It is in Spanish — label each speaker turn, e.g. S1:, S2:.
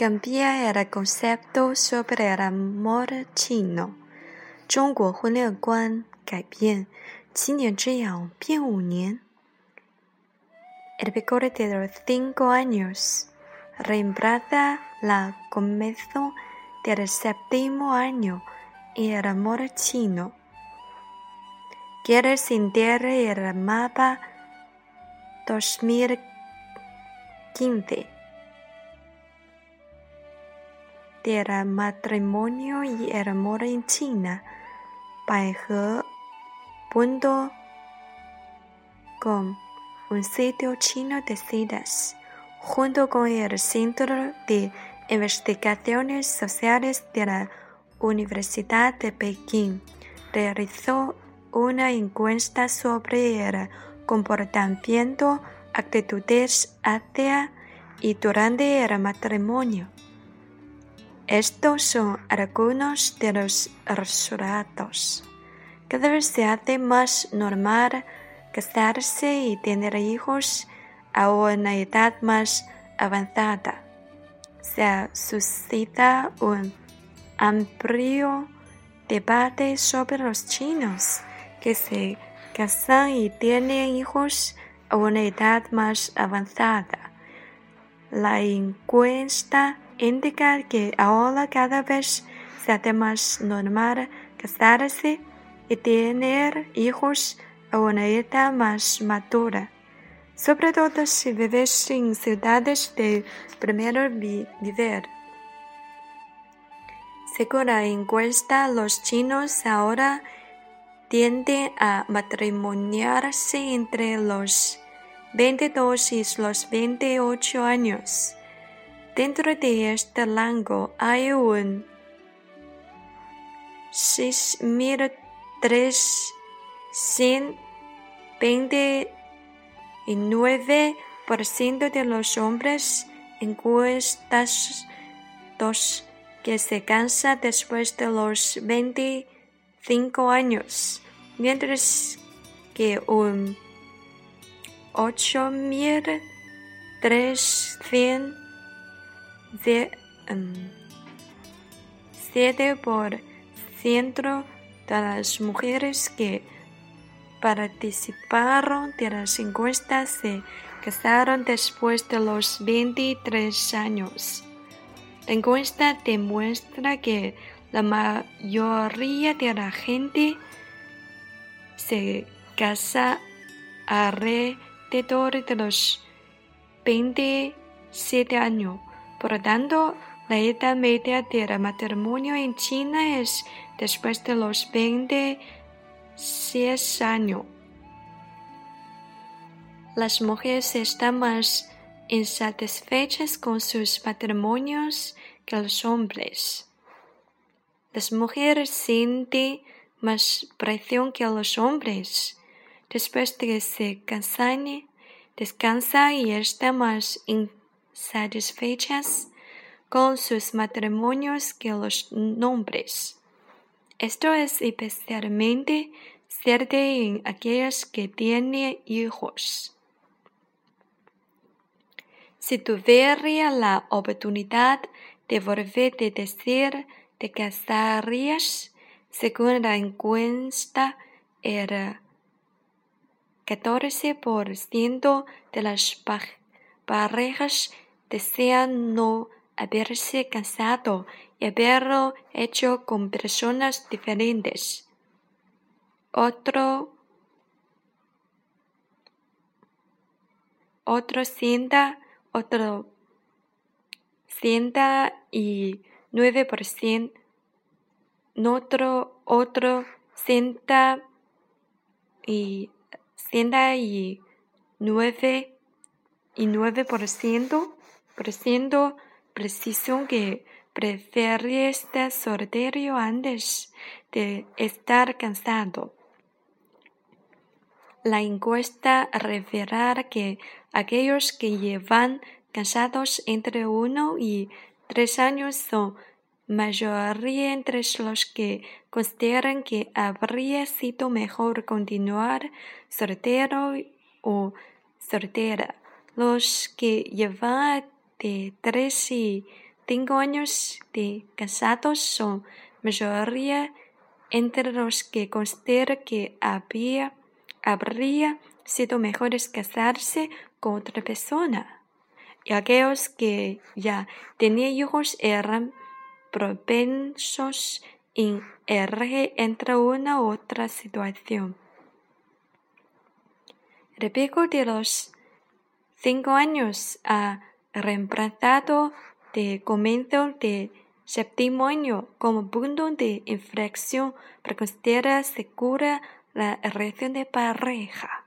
S1: cambia el concepto sobre el amor chino。中国婚恋观改变，七年之痒变五年。El vigor de los cinco años reemplaza la comienzo del séptimo año en el amor chino. Quiere sentir el mapa 2015 del matrimonio y el amor en China. 百合 punto com un sitio chino de citas junto con el Centro de Investigaciones Sociales de la Universidad de Pekín realizó una encuesta sobre el comportamiento, actitudes hacia y durante el matrimonio. Estos son algunos de los resultados. Cada vez se hace más normal casarse y tener hijos a una edad más avanzada. Se suscita un amplio debate sobre los chinos que se casan y tienen hijos a una edad más avanzada. La encuesta indica que ahora cada vez se hace más normal casarse y tener hijos a una edad más madura, sobre todo si vives en ciudades de primer nivel. Según la encuesta, los chinos ahora tienden a matrimoniarse entre los 22 y los 28 años. Dentro de este rango hay un 6.329% de los hombres encuestados que se cansa después de los 25 años, mientras que un 8.300 7 por ciento de las mujeres que participaron de las encuestas se casaron después de los 23 años. La encuesta demuestra que la mayoría de la gente se casa alrededor de los 27 años. Por tanto, la edad media del matrimonio en China es después de los 26 años. Las mujeres están más insatisfechas con sus matrimonios que los hombres. Las mujeres sienten más presión que los hombres. Después de que se cansan, descansan y están más satisfechas con sus matrimonios que los hombres. Esto es especialmente cierto en aquellas que tienen hijos. Si tuviera la oportunidad de volver a decir te casarías, según la encuesta, era 14% de las parejas desean no haberse casado y haberlo hecho con personas diferentes. Otro, otro cienta, otro cienta y nueve por ciento, otro, otro cienta y cienta y nueve y nueve por ciento, por ciento preciso que prefiere estar soltero antes de estar cansado. La encuesta revela que aquellos que llevan cansados entre uno y tres años son mayoría entre los que consideran que habría sido mejor continuar soltero o soltera. Los que llevan de tres y cinco años de casados son mayoría entre los que considera que había, habría sido mejor casarse con otra persona. Y aquellos que ya tenían hijos eran propensos en elegir entre una u otra situación. El pico de los cinco años ha reemplazado de comienzo de séptimo año como punto de inflexión para considerar segura la relación de pareja.